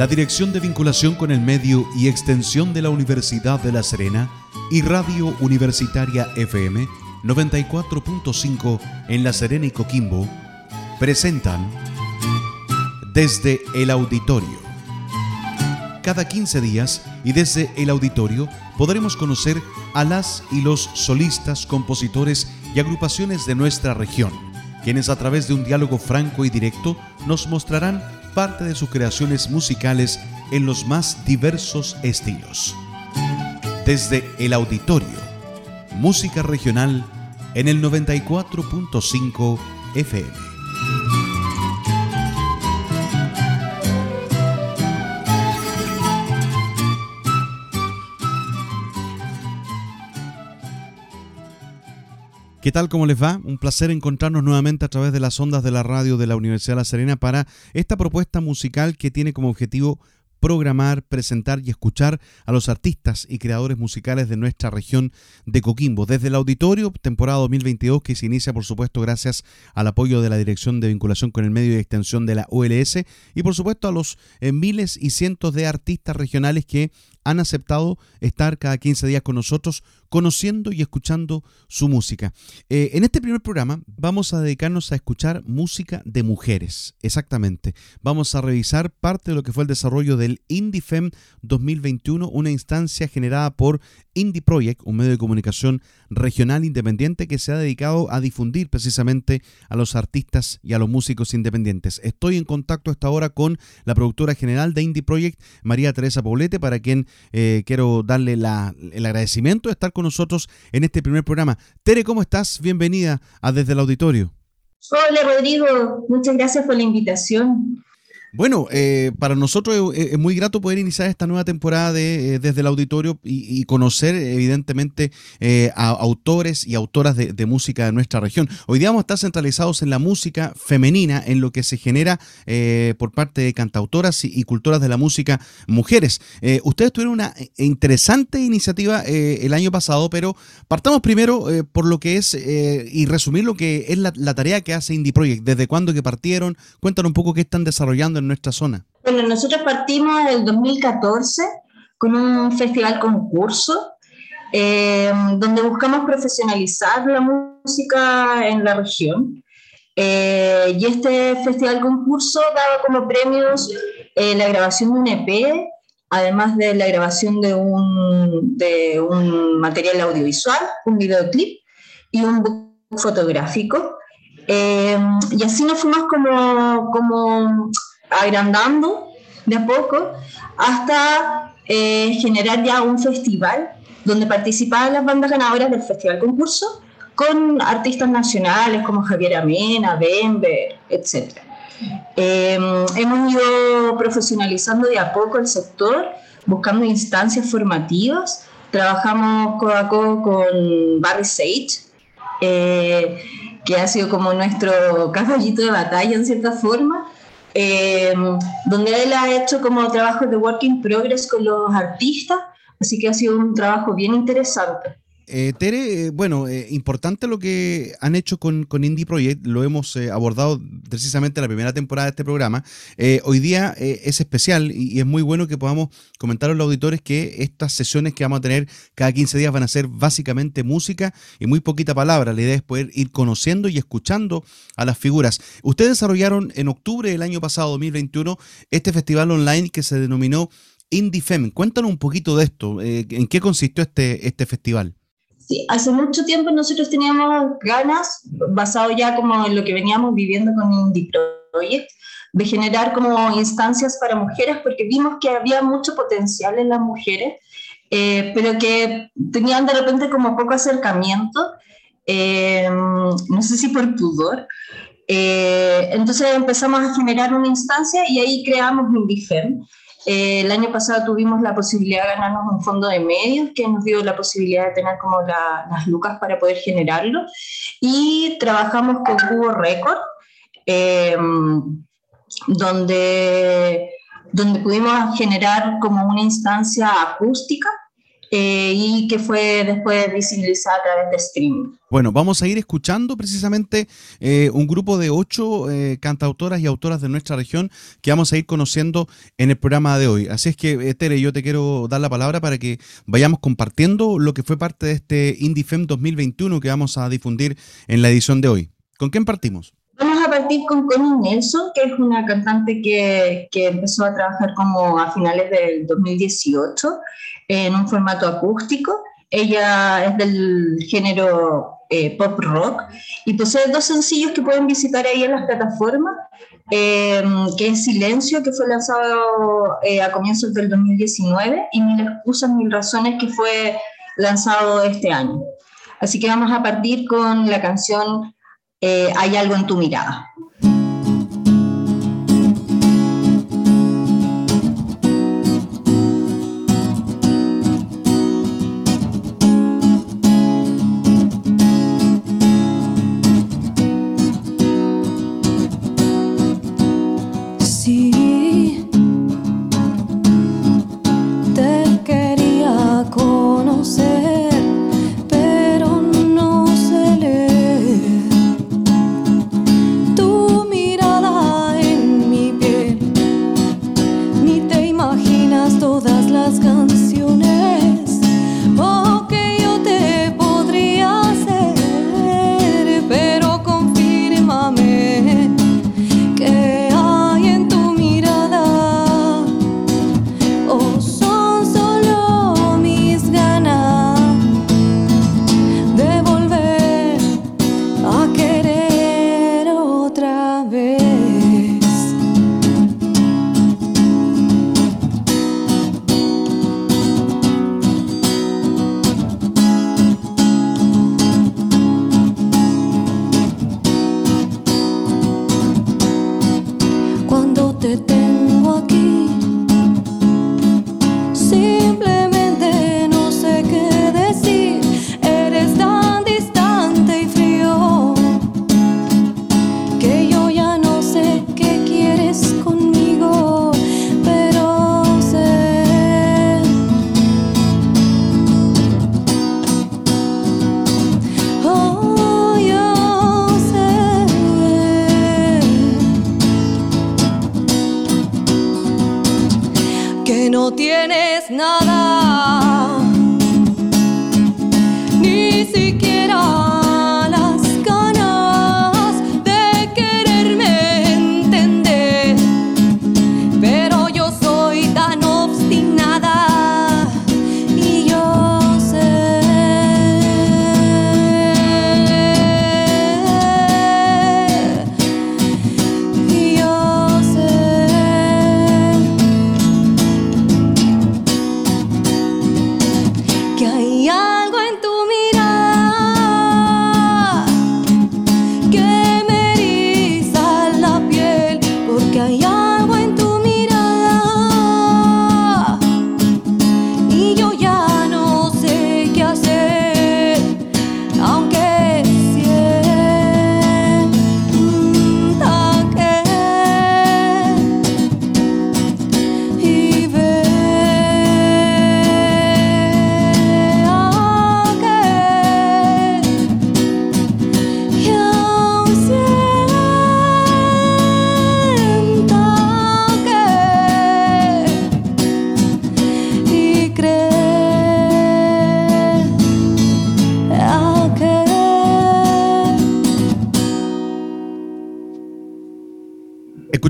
la Dirección de Vinculación con el Medio y Extensión de la Universidad de La Serena y Radio Universitaria FM 94.5 en La Serena y Coquimbo presentan Desde el Auditorio. Cada 15 días y desde el auditorio podremos conocer a las y los solistas, compositores y agrupaciones de nuestra región, quienes a través de un diálogo franco y directo nos mostrarán parte de sus creaciones musicales en los más diversos estilos. Desde el auditorio, música regional en el 94.5 FM. ¿Qué tal? ¿Cómo les va? Un placer encontrarnos nuevamente a través de las ondas de la radio de la Universidad de La Serena para esta propuesta musical que tiene como objetivo programar, presentar y escuchar a los artistas y creadores musicales de nuestra región de Coquimbo. Desde el auditorio, temporada 2022, que se inicia, por supuesto, gracias al apoyo de la Dirección de Vinculación con el Medio y Extensión de la ULS y, por supuesto, a los eh, miles y cientos de artistas regionales que han aceptado estar cada 15 días con nosotros conociendo y escuchando su música. Eh, en este primer programa vamos a dedicarnos a escuchar música de mujeres, exactamente. Vamos a revisar parte de lo que fue el desarrollo del IndieFem 2021, una instancia generada por Indie Project, un medio de comunicación regional independiente que se ha dedicado a difundir precisamente a los artistas y a los músicos independientes. Estoy en contacto hasta ahora con la productora general de Indie Project, María Teresa Poblete, para quien eh, quiero darle el agradecimiento de estar con nosotros en este primer programa. Tere, ¿cómo estás? Bienvenida a Desde el Auditorio. Hola Rodrigo, muchas gracias por la invitación. Bueno, eh, para nosotros es, muy grato poder iniciar esta nueva temporada de, eh, desde el auditorio y, conocer evidentemente eh, a autores y autoras de, música de nuestra región. Hoy día vamos a estar centralizados en la música femenina, en lo que se genera por parte de cantautoras y, cultoras de la música mujeres. ustedes tuvieron una interesante iniciativa el año pasado, pero partamos primero por lo que es y resumir lo que es la, tarea que hace Indie Project. ¿Desde cuándo que partieron? Cuéntanos un poco qué están desarrollando en nuestra zona? Bueno, nosotros partimos en el 2014 con un festival concurso eh, donde buscamos profesionalizar la música en la región. Eh, y este festival concurso daba como premios eh, la grabación de un EP, además de la grabación de un, de un material audiovisual, un videoclip y un book fotográfico. y así nos fuimos como, como agrandando de a poco hasta eh, generar ya un festival donde participaban las bandas ganadoras del festival concurso con artistas nacionales como Javier Amena, Bembe, etc. Em, hemos ido profesionalizando de a poco el sector, buscando instancias formativas. Trabajamos codo a codo con Barry Sage, eh, que ha sido como nuestro caballito de batalla en cierta forma, eh, donde él ha hecho como trabajos de work in progress con los artistas, así que ha sido un trabajo bien interesante. Eh, Tere, eh, bueno, eh, importante lo que han hecho con, Indie Project, lo hemos abordado precisamente en la primera temporada de este programa. hoy día es especial y, es muy bueno que podamos comentar a los auditores que estas sesiones que vamos a tener cada 15 días van a ser básicamente música y muy poquita palabra. La idea es poder ir conociendo y escuchando a las figuras. Ustedes desarrollaron en octubre del año pasado, 2021, este festival online que se denominó Indie Fem. Cuéntanos un poquito de esto, ¿en qué consistió este, este festival? Hace mucho tiempo nosotros teníamos ganas, basado ya como en lo que veníamos viviendo con Indie Project, de generar como instancias para mujeres, porque vimos que había mucho potencial en las mujeres, eh, pero que tenían de repente como poco acercamiento, eh, no sé si por pudor. Eh, entonces empezamos a generar una instancia y ahí creamos IndieFem, eh, el año pasado tuvimos la posibilidad de ganarnos un fondo de medios que nos dio la posibilidad de tener como las lucas para poder generarlo. Y trabajamos con Cubo Record, em, donde, donde pudimos generar como una instancia acústica eh, y que fue después visibilizada a través de streaming. Bueno, vamos a ir escuchando precisamente eh, un grupo de ocho eh, cantautoras y autoras de nuestra región que vamos a ir conociendo en el programa de hoy. Así es que, Tere, yo te quiero dar la palabra para que vayamos compartiendo lo que fue parte de este IndieFem 2021 que vamos a difundir en la edición de hoy. ¿Con quién partimos? Vamos a partir con Connie Nelson, que es una cantante que, que empezó a trabajar como a finales del 2018 en un formato acústico. Ella es del género eh, pop rock y posee dos sencillos que pueden visitar ahí en las plataformas, eh, que es Silencio, que fue lanzado eh, a comienzos del 2019, y Mil excusas, mil razones, que fue lanzado este año. Así que vamos a partir con la canción Hay algo en tu mirada.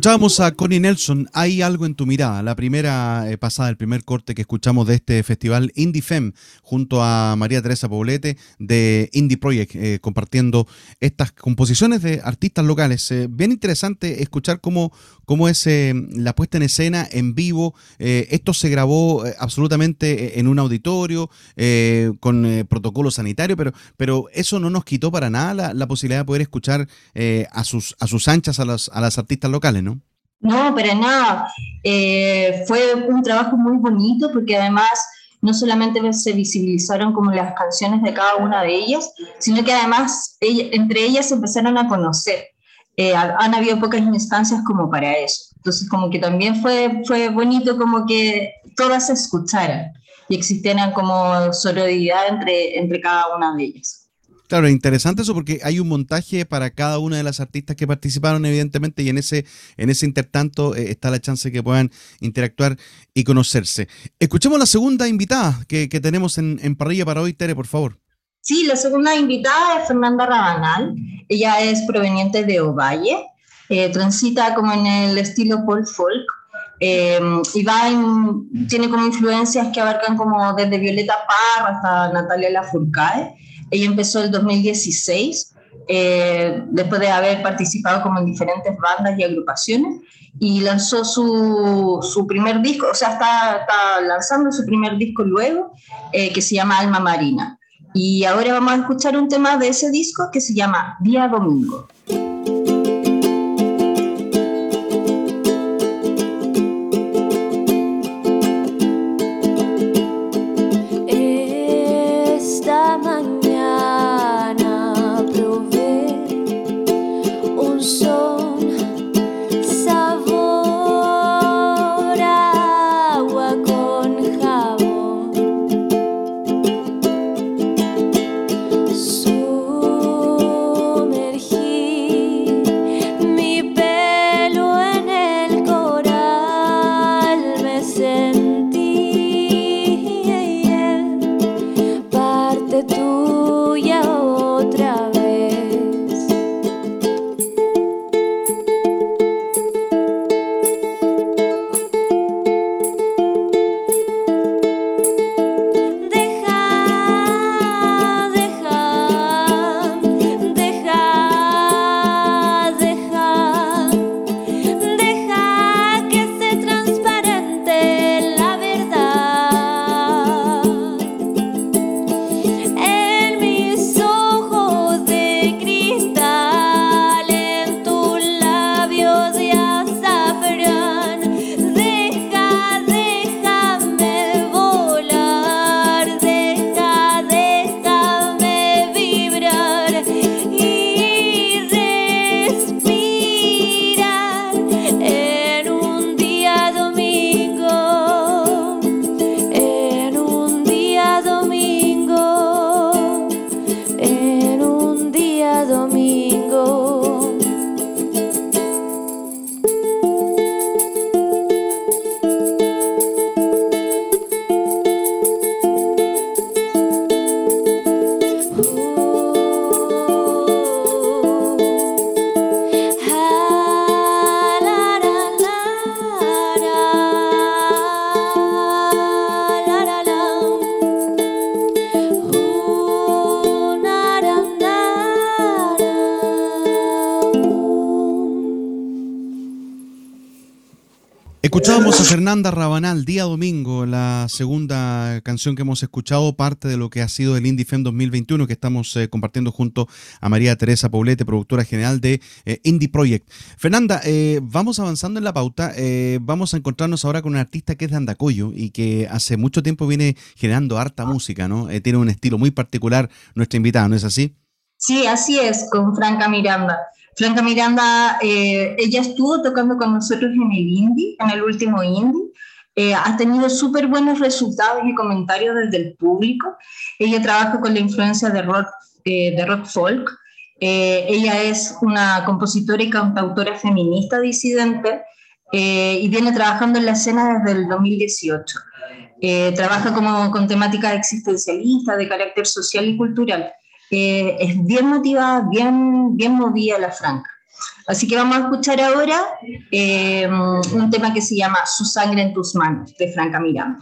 Escuchábamos a Connie Nelson, Hay algo en tu mirada, la primera eh, pasada, el primer corte que escuchamos de este festival Indie Fem, junto a María Teresa Poblete de Indie Project, eh, compartiendo estas composiciones de artistas locales. Eh, bien interesante escuchar cómo, cómo es la puesta en escena en vivo. esto se grabó absolutamente en un auditorio, con protocolo sanitario, pero, pero eso no nos quitó para nada la, posibilidad de poder escuchar a, sus, a sus anchas a las, a las artistas locales, ¿no? No, para nada. Eh, fue un trabajo muy bonito porque además no solamente se visibilizaron como las canciones de cada una de ellas, sino que además entre ellas empezaron a conocer. Eh, han habido pocas instancias como para eso. Entonces como que también fue, fue bonito como que todas se escucharan. y existieran como sororidad entre, entre cada una de ellas. Claro, es interesante eso porque hay un montaje para cada una de las artistas que participaron, evidentemente, y en ese, en ese intertanto eh, está la chance que puedan interactuar y conocerse. Escuchemos la segunda invitada que, tenemos en, parrilla para hoy, Tere, por favor. Sí, la segunda invitada es Fernanda Rabanal. Ella es proveniente de Ovalle, eh, transita como en el estilo Paul Folk. Eh, y va tiene como influencias que abarcan como desde Violeta Parra hasta Natalia Lafourcade ella empezó el 2016, eh, después de haber participado como en diferentes bandas y agrupaciones, y lanzó su, su primer disco, o sea, está, lanzando su primer disco luego, que se llama Alma Marina. Y ahora vamos a escuchar un tema de ese disco que se llama Día Domingo. Fernanda Rabanal, día domingo, la segunda canción que hemos escuchado, parte de lo que ha sido el Indie Fem 2021 que estamos eh, compartiendo junto a María Teresa Paulete, productora general de eh, Indie Project. Fernanda, eh, vamos avanzando en la pauta, vamos a encontrarnos ahora con un artista que es de Andacoyo y que hace mucho tiempo viene generando harta música, ¿no? tiene un estilo muy particular nuestra invitada, ¿no es así? Sí, así es, con Franca Miranda. Franca Miranda, eh, ella estuvo tocando con nosotros en el indie, en el último indie. Eh, ha tenido súper buenos resultados y comentarios desde el público. Ella trabaja con la influencia de rock, eh, de rock folk. ella es una compositora y cantautora feminista disidente y viene trabajando en la escena desde el 2018. trabaja como, con temáticas existencialistas de carácter social y cultural es bien motivada, bien, bien movida la franca. Así que vamos a escuchar ahora eh, un tema que se llama Su sangre en tus manos, de Franca Miranda.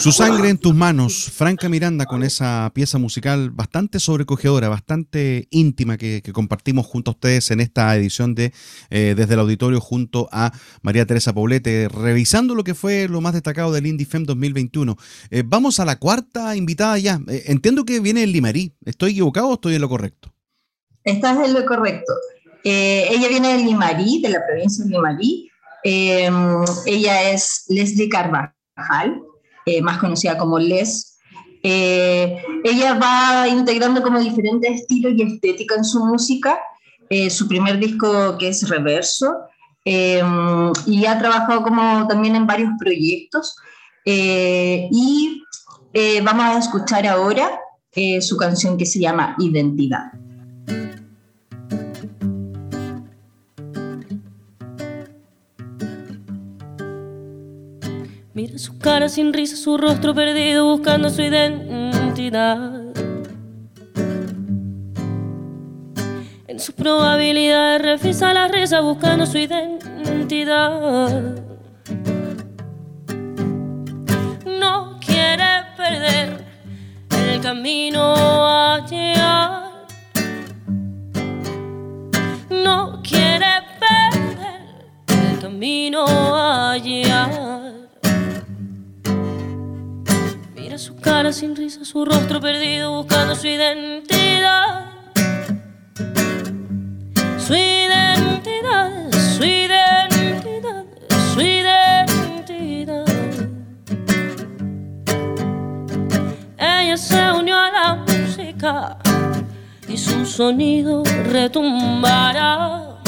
Su sangre en tus manos, Franca Miranda, con esa pieza musical bastante sobrecogedora, bastante íntima que, compartimos junto a ustedes en esta edición de eh, Desde el Auditorio junto a María Teresa Poblete, revisando lo que fue lo más destacado del Indie Fem 2021. Eh, vamos a la cuarta invitada ya. Eh, entiendo que viene el Limarí. ¿Estoy equivocado o estoy en lo correcto? Estás en lo correcto. Ella viene de Limarí, de la provincia de Limarí. Ella es Leslie Carvajal, eh, más conocida como Les. Eh, ella va integrando como diferentes estilos y estética en su música. Eh, su primer disco que es Reverso. eh, y ha trabajado como también en varios proyectos. Eh, y eh, vamos a escuchar ahora su canción que se llama Identidad. Su cara sin risa, su rostro perdido buscando su identidad. En sus probabilidades refisa la risa buscando su identidad. No quiere perder el camino a llegar. No quiere perder el camino a llegar. su cara sin risa, su rostro perdido buscando su identidad. Su identidad, su identidad, su identidad. Ella se unió a la música y su sonido retumbará.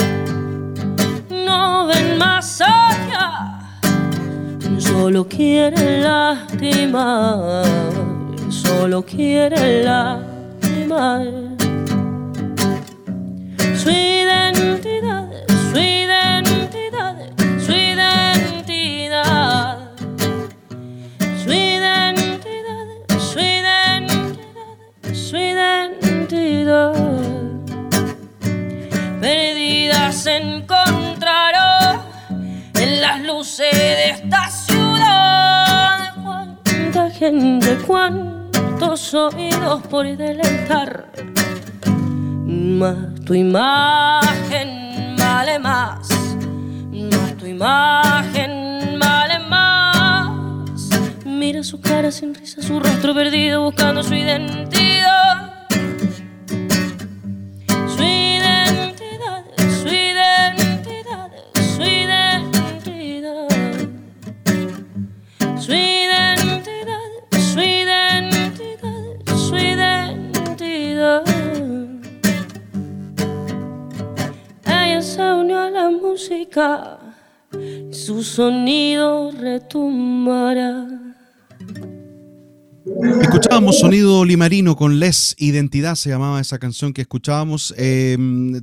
No ven más allá solo quiere lastimar, solo quiere lastimar. Su identidad, su identidad, su identidad, su identidad, su identidad, su identidad. Perdida se encontraron en las luces de Cuánta gente, cuántos oídos por deleitar. Más tu imagen vale más, más tu imagen vale más. Mira su cara sin risa, su rostro perdido buscando su identidad. Música, su sonido retumbará. Escuchábamos Sonido Limarino con Les Identidad, se llamaba esa canción que escuchábamos. Eh,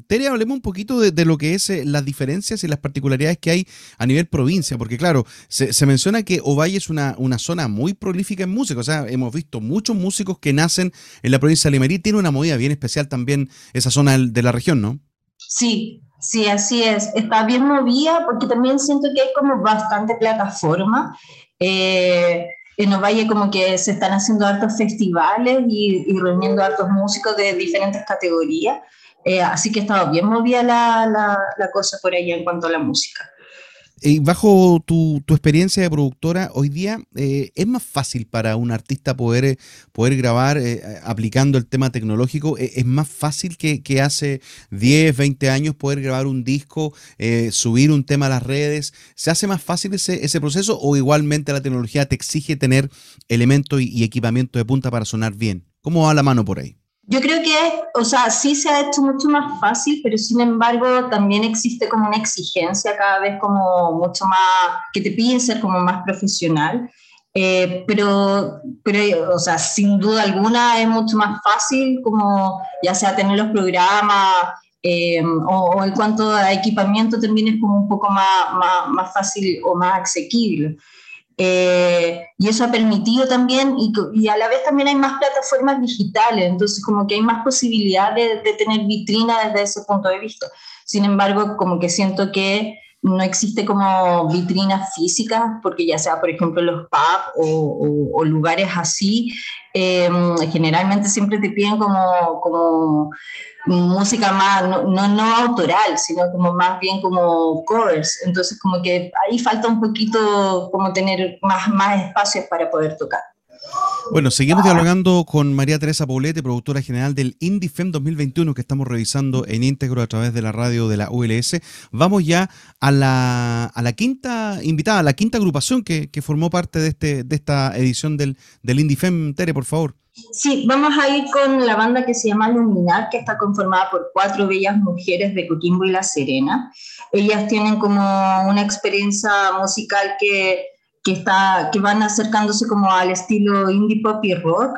Tere, hablemos un poquito de, de lo que es eh, las diferencias y las particularidades que hay a nivel provincia, porque claro, se, se menciona que Ovalle es una, una zona muy prolífica en música, o sea, hemos visto muchos músicos que nacen en la provincia de Limarí, tiene una movida bien especial también esa zona de la región, ¿no? Sí, sí, así es. Está bien movida porque también siento que hay como bastante plataforma. Eh, en Ovalle como que se están haciendo hartos festivales y, reuniendo hartos músicos de diferentes categorías. Eh, así que ha estado bien movida la, la, la cosa por allá en cuanto a la música. Y bajo tu, tu experiencia de productora, hoy día eh, es más fácil para un artista poder, eh, poder grabar eh, aplicando el tema tecnológico. Eh, es más fácil que, que hace 10, 20 años poder grabar un disco, eh, subir un tema a las redes. ¿Se hace más fácil ese, ese proceso o igualmente la tecnología te exige tener elementos y, y equipamiento de punta para sonar bien? ¿Cómo va la mano por ahí? Yo creo que, o sea, sí se ha hecho mucho más fácil, pero sin embargo también existe como una exigencia cada vez como mucho más, que te piden ser como más profesional. Eh, pero, pero, o sea, sin duda alguna es mucho más fácil como ya sea tener los programas eh, o, o en cuanto a equipamiento también es como un poco más, más, más fácil o más asequible. Eh, y eso ha permitido también, y, a la vez también hay más plataformas digitales, entonces como que hay más posibilidad de, tener vitrina desde ese punto de vista. Sin embargo, como que siento que no existe como vitrinas físicas, porque ya sea, por ejemplo, los pubs o, lugares así, eh, generalmente siempre te piden como, como música más, no, no, no, autoral, sino como más bien como covers. Entonces como que ahí falta un poquito como tener más, más espacios para poder tocar. Bueno, seguimos dialogando con María Teresa Poblete, productora general del IndieFem 2021 que estamos revisando en íntegro a través de la radio de la ULS. Vamos ya a la, a la quinta invitada, a la quinta agrupación que, que formó parte de, este, de esta edición del, del IndieFem. Tere, por favor. Sí, vamos a ir con la banda que se llama Luminar, que está conformada por cuatro bellas mujeres de Coquimbo y La Serena. Ellas tienen como una experiencia musical que, que, está, que van acercándose como al estilo indie pop y rock.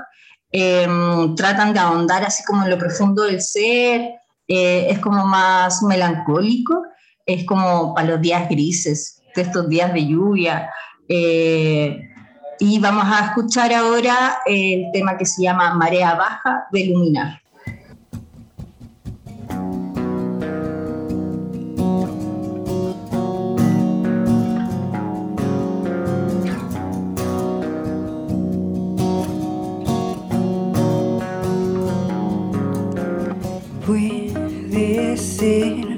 Eh, tratan de ahondar así como en lo profundo del ser, eh, es como más melancólico, es como para los días grises, de estos días de lluvia. Eh, y vamos a escuchar ahora el tema que se llama Marea Baja de Luminar. see.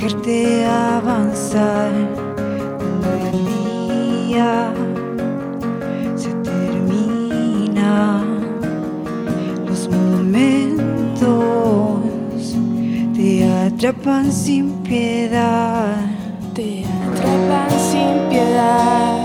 Dejarte avanzar cuando el día se termina. Los momentos te atrapan sin piedad. Te atrapan sin piedad,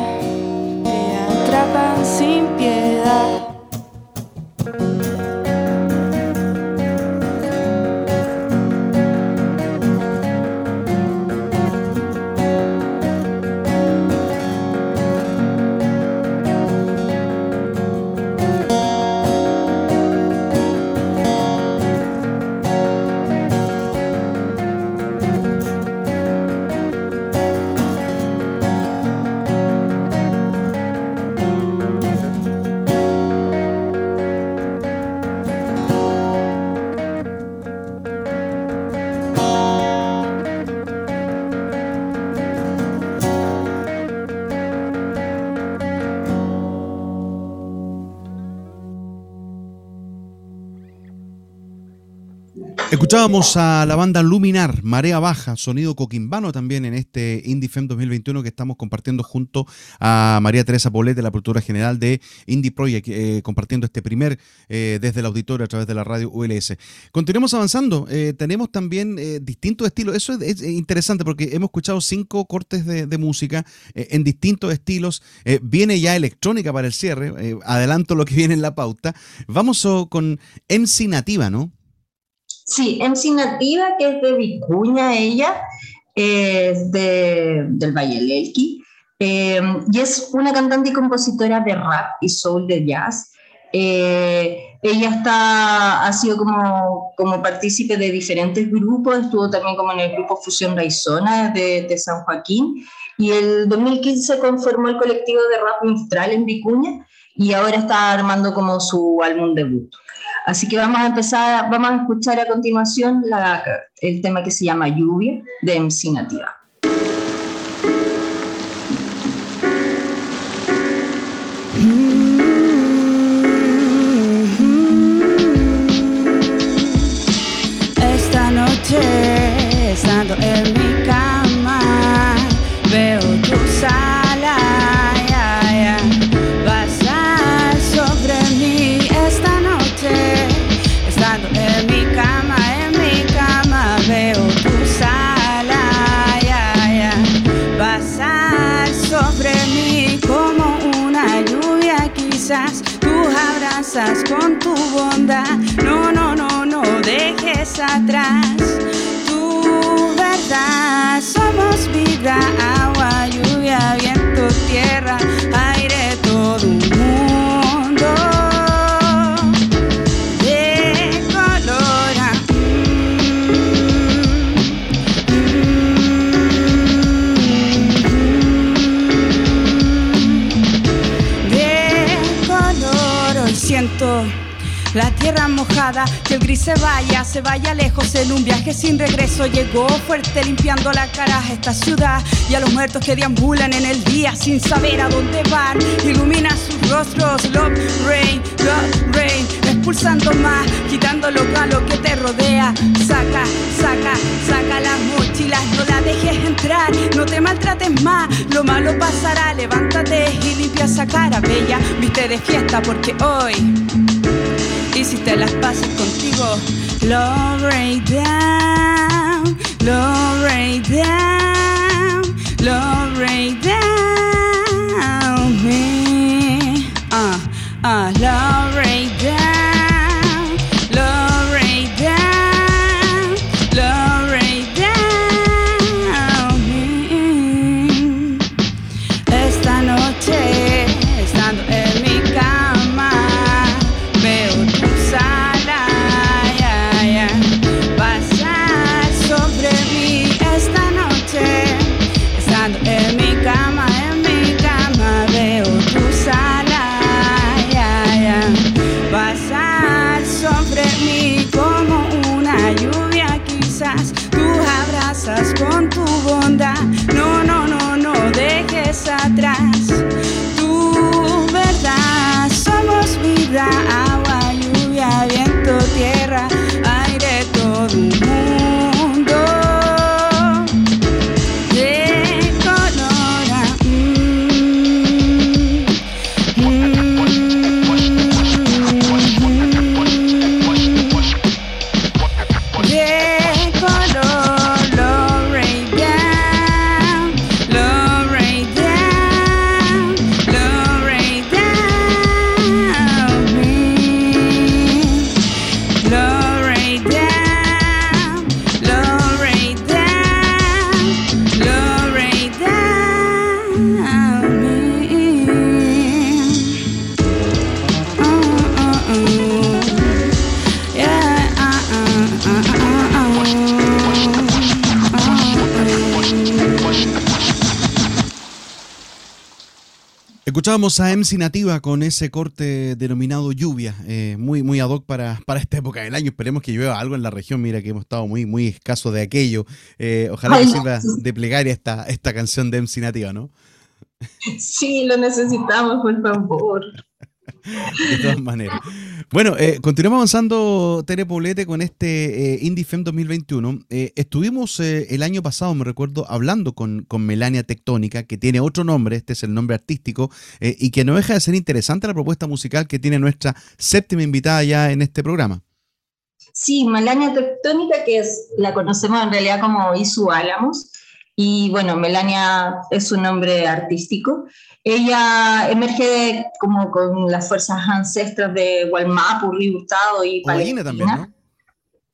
Escuchábamos a la banda Luminar, Marea Baja, sonido coquimbano también en este Indie Fem 2021 que estamos compartiendo junto a María Teresa Polet, de la productora general de Indie Project, eh, compartiendo este primer eh, desde el auditorio a través de la radio ULS. Continuemos avanzando, eh, tenemos también distintos estilos, eso es, es interesante porque hemos escuchado cinco cortes de, música en distintos estilos, viene ya electrónica para el cierre, adelanto lo que viene en la pauta. Vamos oh, con MC Nativa, ¿no? Sí, MC Nativa, que es de Vicuña, ella, es de, del Valle del Elqui, eh, y es una cantante y compositora de rap y soul de jazz. Eh, ella está, ha sido como, como partícipe de diferentes grupos, estuvo también como en el grupo Fusión Raizona de, de San Joaquín, y el 2015 conformó el colectivo de rap Mistral en Vicuña, y ahora está armando como su álbum debut. Así que vamos a empezar, vamos a escuchar a continuación la- el tema que se llama Lluvia de MC Nativa. Esta noche, estando en mi con tu bondad. No, no, no, no dejes atrás tu verdad. Somos vida, que el gris se vaya, se vaya lejos en un viaje sin regreso. Llegó fuerte limpiando la cara a esta ciudad y a los muertos que deambulan en el día sin saber a dónde van. Ilumina sus rostros, love rain, love rain, expulsando más, quitando lo malo que te rodea. Saca, saca, saca las mochilas, no la dejes entrar, no te maltrates más, lo malo pasará. Levántate y limpia esa cara bella, viste de fiesta porque hoy hiciste las paces contigo. Love right down, love right down, love right down me. Uh, uh, love right Escuchábamos a MC Nativa con ese corte denominado lluvia, eh, muy, muy ad hoc para, para esta época del año. Esperemos que llueva algo en la región. Mira que hemos estado muy, muy escaso de aquello. Eh, ojalá que sirva de plegaria esta, esta canción de MC Nativa, ¿no? Sí, lo necesitamos, por favor. De todas maneras. Bueno, eh, continuamos avanzando, Tere Poblete, con este eh, Indie Fem 2021. Eh, estuvimos el año pasado, me recuerdo, hablando con, con, Melania Tectónica, que tiene otro nombre, este es el nombre artístico, y que no deja de ser interesante la propuesta musical que tiene nuestra séptima invitada ya en este programa. Sí, Melania Tectónica, que es, la conocemos en realidad como Isu Álamos, y bueno, Melania es un nombre artístico. Ella emerge como con las fuerzas ancestras de Walmapu, Río Hurtado y Palestina. también, ¿no?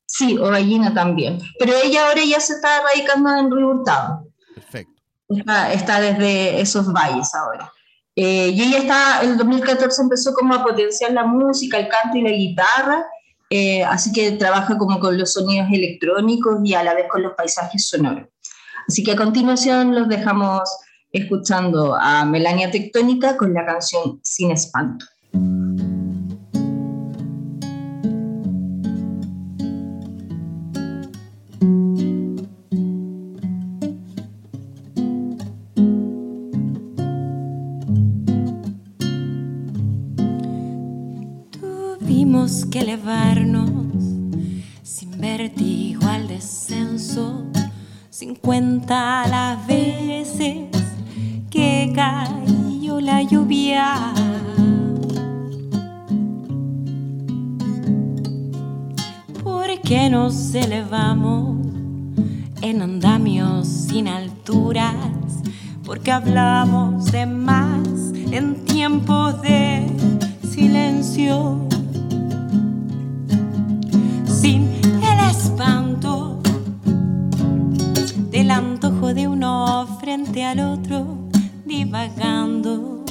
Sí, Ovallina también. Pero ella ahora ya se está radicando en Río Hurtado. Perfecto. Está, desde esos valles ahora. Eh, y ella está, en 2014 empezó como a potenciar la música, el canto y la guitarra, eh, así que trabaja como con los sonidos electrónicos y a la vez con los paisajes sonoros. Así que a continuación los dejamos escuchando a Melania Tectónica con la canción Sin Espanto. Tuvimos que elevarnos cincuenta las veces que cayó la lluvia. ¿Por qué nos elevamos en andamios sin alturas? Porque hablamos de más en tiempos de silencio. Sin el espanto del antojo de uno frente al otro divagando.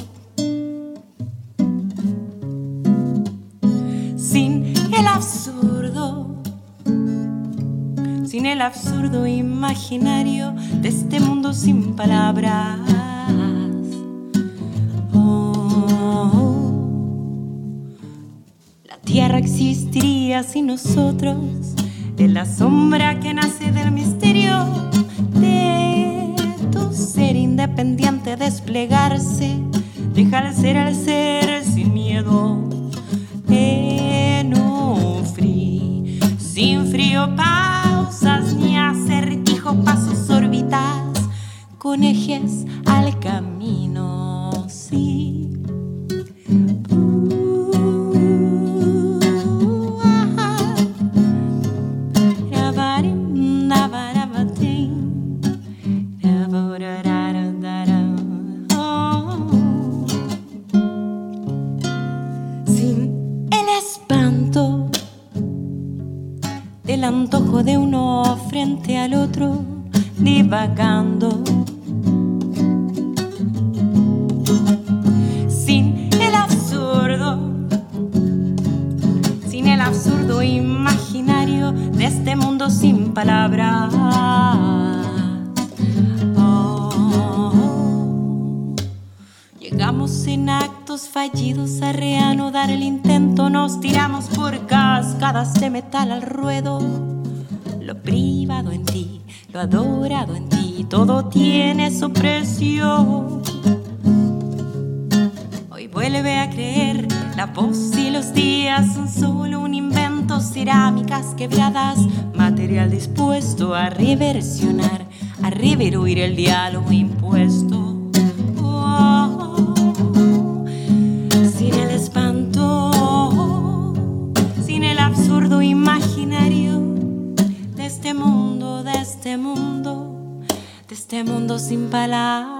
Sin el absurdo, sin el absurdo imaginario de este mundo sin palabras. Oh, la tierra existiría sin nosotros, en la sombra que nace del misterio ser independiente, desplegarse, dejar ser al ser sin miedo. En un sin frío, pausas ni acertijo, pasos órbitas con ejes los días son solo un invento, cerámicas quebradas, material dispuesto a reversionar, a reveruir el diálogo impuesto. Oh, sin el espanto, sin el absurdo imaginario este mundo, de este mundo, de este mundo sin palabras.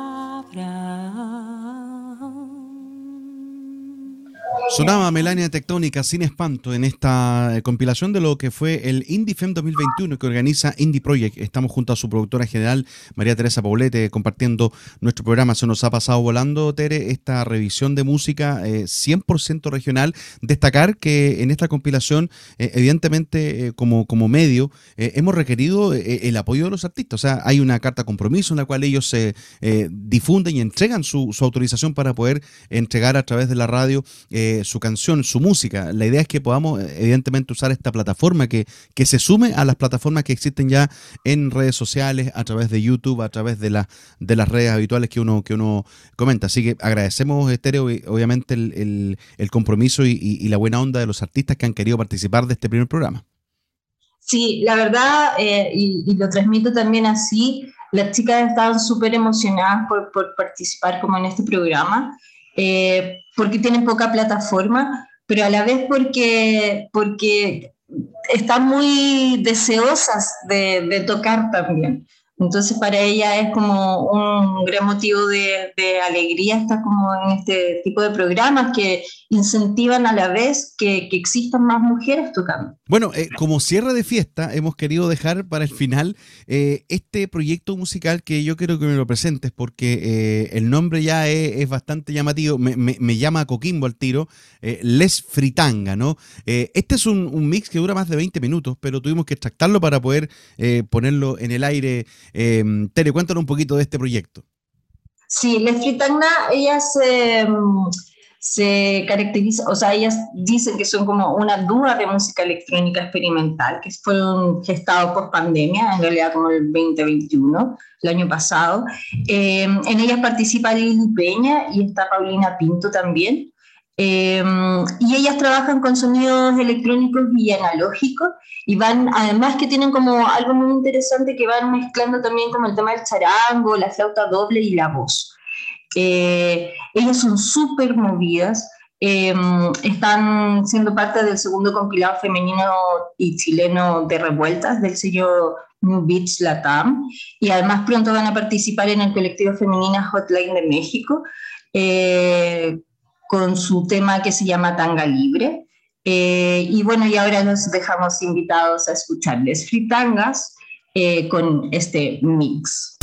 Sonaba Melania Tectónica sin espanto en esta eh, compilación de lo que fue el Indie Fem 2021 que organiza Indie Project. Estamos junto a su productora general, María Teresa Paulete, compartiendo nuestro programa. Se nos ha pasado volando, Tere, esta revisión de música 100% eh, regional. Destacar que en esta compilación, eh, evidentemente, como, como medio, hemos requerido el apoyo de los artistas. O sea, hay una carta compromiso en la cual ellos se difunden y entregan su, su, autorización para poder entregar a través de la radio su canción, su música. La idea es que podamos, evidentemente, usar esta plataforma que, que se sume a las plataformas que existen ya en redes sociales, a través de YouTube, a través de, la, de las redes habituales que uno, que uno comenta. Así que agradecemos, Estéreo, obviamente, el, compromiso y, la buena onda de los artistas que han querido participar de este primer programa. Sí, la verdad, eh, y, lo transmito también así, las chicas estaban súper emocionadas por, por, participar como en este programa. Eh, porque tienen poca plataforma, pero a la vez porque, porque están muy deseosas de, de tocar también. Entonces para ella es como un gran motivo de, alegría estar como en este tipo de programas que incentivan a la vez que, existan más mujeres tocando. Bueno, eh, como cierre de fiesta hemos querido dejar para el final eh, este proyecto musical que yo quiero que me lo presentes porque eh, el nombre ya es, bastante llamativo, me, llama Coquimbo al tiro, Les Fritanga, ¿no? este es un, un, mix que dura más de 20 minutos, pero tuvimos que extractarlo para poder ponerlo en el aire eh, Tere, cuéntanos un poquito de este proyecto. Sí, Les Fritagna, ellas mm, se caracterizan, o sea, ellas dicen que son como una duda de música electrónica experimental, que fueron gestados post pandemia, en realidad como el 2021, el año pasado. Eh, en ellas participa Lili Peña y está Paulina Pinto también. Em, y ellas trabajan con sonidos electrónicos y analógicos y van, además que tienen como algo muy interesante que van mezclando también como el tema del charango, la flauta doble y la voz. Eh, ellas son súper movidas, em, están siendo parte del segundo compilado femenino y chileno de revueltas del sello New Beats Latam y además pronto van a participar en el colectivo femenina Hotline de México. Eh, con su tema que se llama Tanga Libre. Eh, y bueno, y ahora nos dejamos invitados a escucharles fritangas eh, con este mix.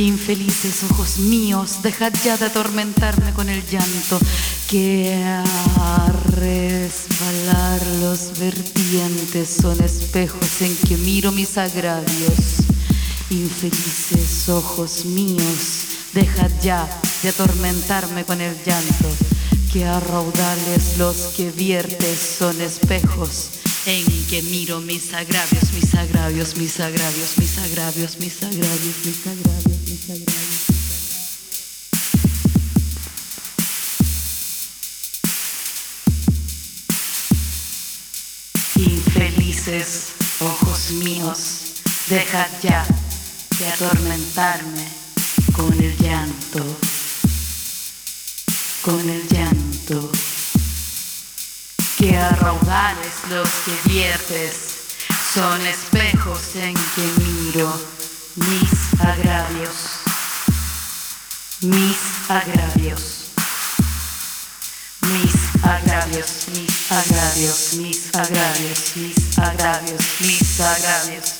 Infelices ojos míos, dejad ya de atormentarme con el llanto, que a resbalar los vertientes son espejos en que miro mis agravios. Infelices ojos míos, dejad ya de atormentarme con el llanto, que a raudales los que viertes son espejos en que miro mis agravios, mis agravios, mis agravios, mis agravios, mis agravios, mis agravios. Infelices ojos míos, dejad ya de atormentarme con el llanto, con el llanto. Que a raudales los que viertes son espejos en que miro mis agravios, mis agravios, mis agravios, mis agravios, mis agravios, mis agravios, mis agravios.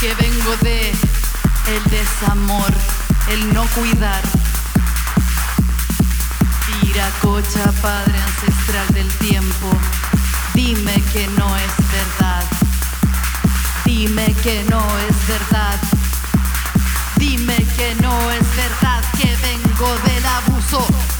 que vengo de el desamor, el no cuidar. Viracocha, padre ancestral del tiempo, dime que no es verdad. Dime que no es verdad. Dime que no es verdad que vengo del abuso.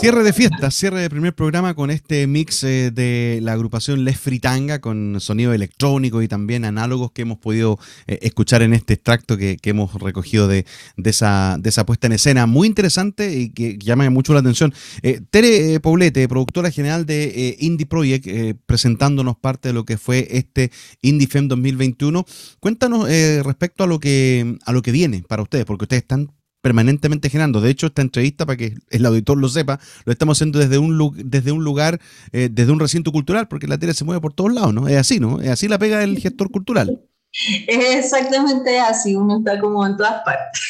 Cierre de fiesta, cierre de primer programa con este mix eh, de la agrupación Les Fritanga con sonido electrónico y también análogos que hemos podido eh, escuchar en este extracto que, hemos recogido de, esa, puesta en escena. Muy interesante y que llama mucho la atención. Eh, Tere Poblete, productora general de Indie Project, presentándonos parte de lo que fue este Indie Fem 2021. Cuéntanos respecto a lo que viene para ustedes, porque ustedes están permanentemente generando. De hecho, esta entrevista, para que el auditor lo sepa, lo estamos haciendo desde un, desde un lugar, eh, desde un recinto cultural, porque la tele se mueve por todos lados, ¿no? Es así, ¿no? Es así la pega del gestor cultural. Es exactamente así, uno está como en todas partes.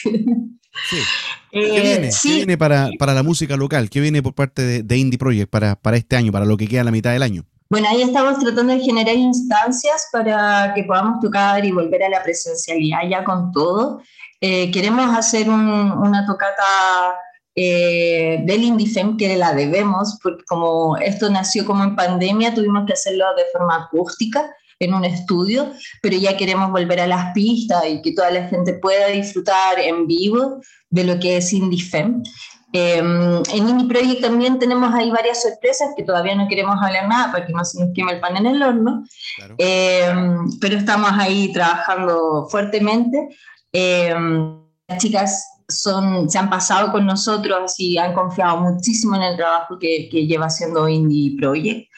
Sí. ¿Qué viene, para, la música local? ¿Qué viene por parte de, Indie Project para, para este año, para lo que queda a la mitad del año? Bueno, ahí estamos tratando de generar instancias para que podamos tocar y volver a la presencialidad ya con todo. Eh, queremos hacer una tocata eh, del Indifem que la debemos, porque como esto nació como en pandemia, tuvimos que hacerlo de forma acústica en un estudio, pero ya queremos volver a las pistas y que toda la gente pueda disfrutar en vivo de lo que es Indifem. Eh, en Indie Project también tenemos ahí varias sorpresas que todavía no queremos hablar nada para que no se nos queme el pan en el horno, eh, pero estamos ahí trabajando fuertemente. Eh, las chicas son, se han pasado con nosotros y han confiado muchísimo en el trabajo que, que lleva haciendo Indie Project.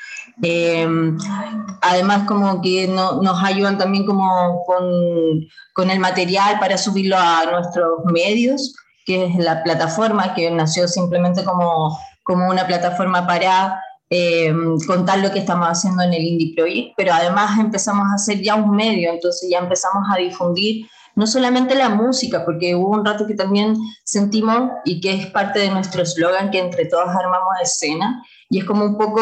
además, como que no, nos ayudan también como con, con, el material para subirlo a nuestros medios es la plataforma que nació simplemente como, como una plataforma para eh, contar lo que estamos haciendo en el Indie Project, pero además empezamos a hacer ya un medio, entonces ya empezamos a difundir no solamente la música, porque hubo un rato que también sentimos y que es parte de nuestro eslogan que entre todos armamos escena, y es como un poco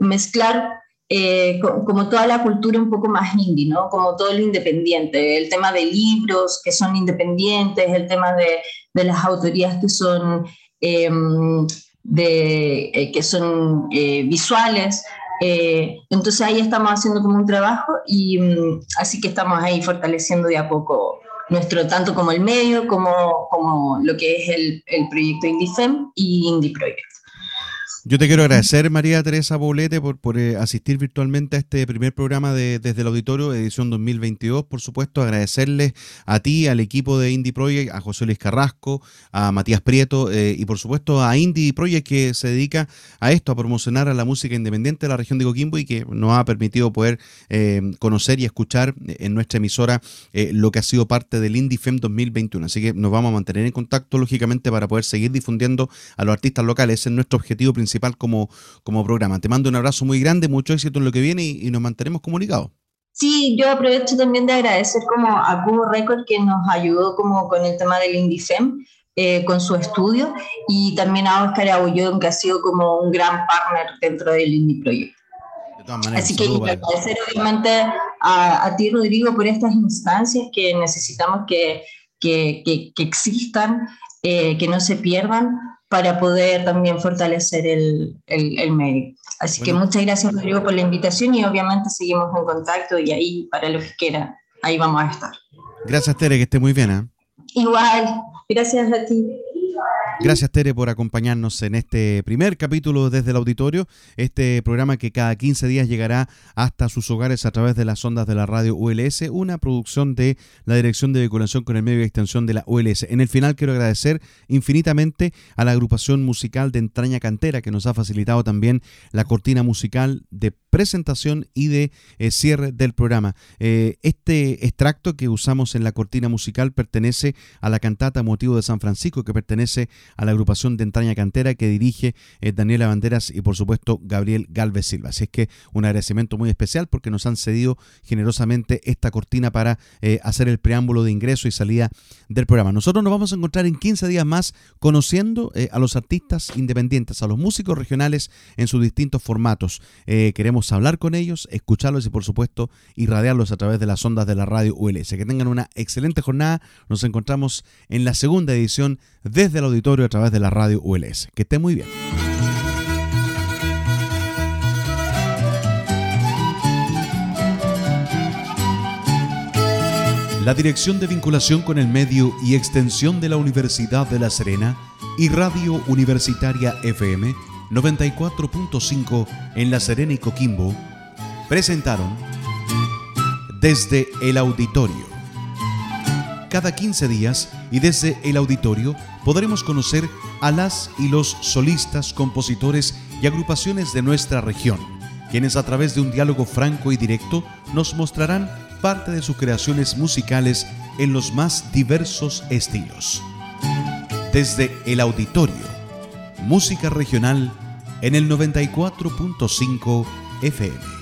mezclar eh, como toda la cultura un poco más indie, ¿no? Como todo lo independiente, el tema de libros que son independientes, el tema de, de las autorías que son, em, de, eh, que son eh, visuales. entonces ahí estamos haciendo como un trabajo y mm, así que estamos ahí fortaleciendo de a poco nuestro, tanto como el medio, como, como lo que es el, el proyecto IndieFem y Indie Project. Yo te quiero agradecer, María Teresa Bolete, por, por eh, asistir virtualmente a este primer programa de Desde el Auditorio, edición 2022. Por supuesto, agradecerles a ti, al equipo de Indie Project, a José Luis Carrasco, a Matías Prieto eh, y, por supuesto, a Indie Project, que se dedica a esto, a promocionar a la música independiente de la región de Coquimbo y que nos ha permitido poder eh, conocer y escuchar en nuestra emisora lo que ha sido parte del Indie FEM 2021. Así que nos vamos a mantener en contacto, lógicamente, para poder seguir difundiendo a los artistas locales. Ese es nuestro objetivo principal como, como programa. Te mando un abrazo muy grande, mucho éxito en lo que viene y, nos mantenemos comunicados. Sí, yo aprovecho también de agradecer como a Cubo Record que nos ayudó como con el tema del Indifem, eh, con su estudio, y también a Oscar Abullón, que ha sido como un gran partner dentro del Indie Project. Así que agradecer obviamente a, a, ti, Rodrigo, por estas instancias que necesitamos que, que, que, existan, eh, que no se pierdan, para poder también fortalecer el, el, medio. Así que muchas gracias, Rodrigo, por la invitación y obviamente seguimos en contacto y ahí, para lo que quiera, ahí vamos a estar. Gracias, Tere, que esté muy bien. ¿eh? Igual, gracias a ti. Gracias Tere por acompañarnos en este primer capítulo desde el auditorio, este programa que cada 15 días llegará hasta sus hogares a través de las ondas de la radio ULS, una producción de la Dirección de Vinculación con el Medio de Extensión de la ULS. En el final quiero agradecer infinitamente a la agrupación musical de Entraña Cantera que nos ha facilitado también la cortina musical de presentación y de eh, cierre del programa. Eh, este extracto que usamos en la cortina musical pertenece a la cantata Motivo de San Francisco, que pertenece a la agrupación de entraña cantera que dirige eh, Daniela Banderas y por supuesto Gabriel Galvez Silva. Así es que un agradecimiento muy especial porque nos han cedido generosamente esta cortina para hacer el preámbulo de ingreso y salida del programa. Nosotros nos vamos a encontrar en 15 días más conociendo a los artistas independientes, a los músicos regionales en sus distintos formatos. queremos hablar con ellos, escucharlos y por supuesto irradiarlos a través de las ondas de la radio ULS. Que tengan una excelente jornada. Nos encontramos en la segunda edición desde el auditorio a través de la radio ULS. Que estén muy bien. La Dirección de Vinculación con el Medio y Extensión de la Universidad de La Serena y Radio Universitaria FM 94.5 en La Serena y Coquimbo, presentaron Desde el Auditorio. Cada 15 días y desde el auditorio podremos conocer a las y los solistas, compositores y agrupaciones de nuestra región, quienes a través de un diálogo franco y directo nos mostrarán parte de sus creaciones musicales en los más diversos estilos. desde el auditorio. Música regional en el 94.5 FM.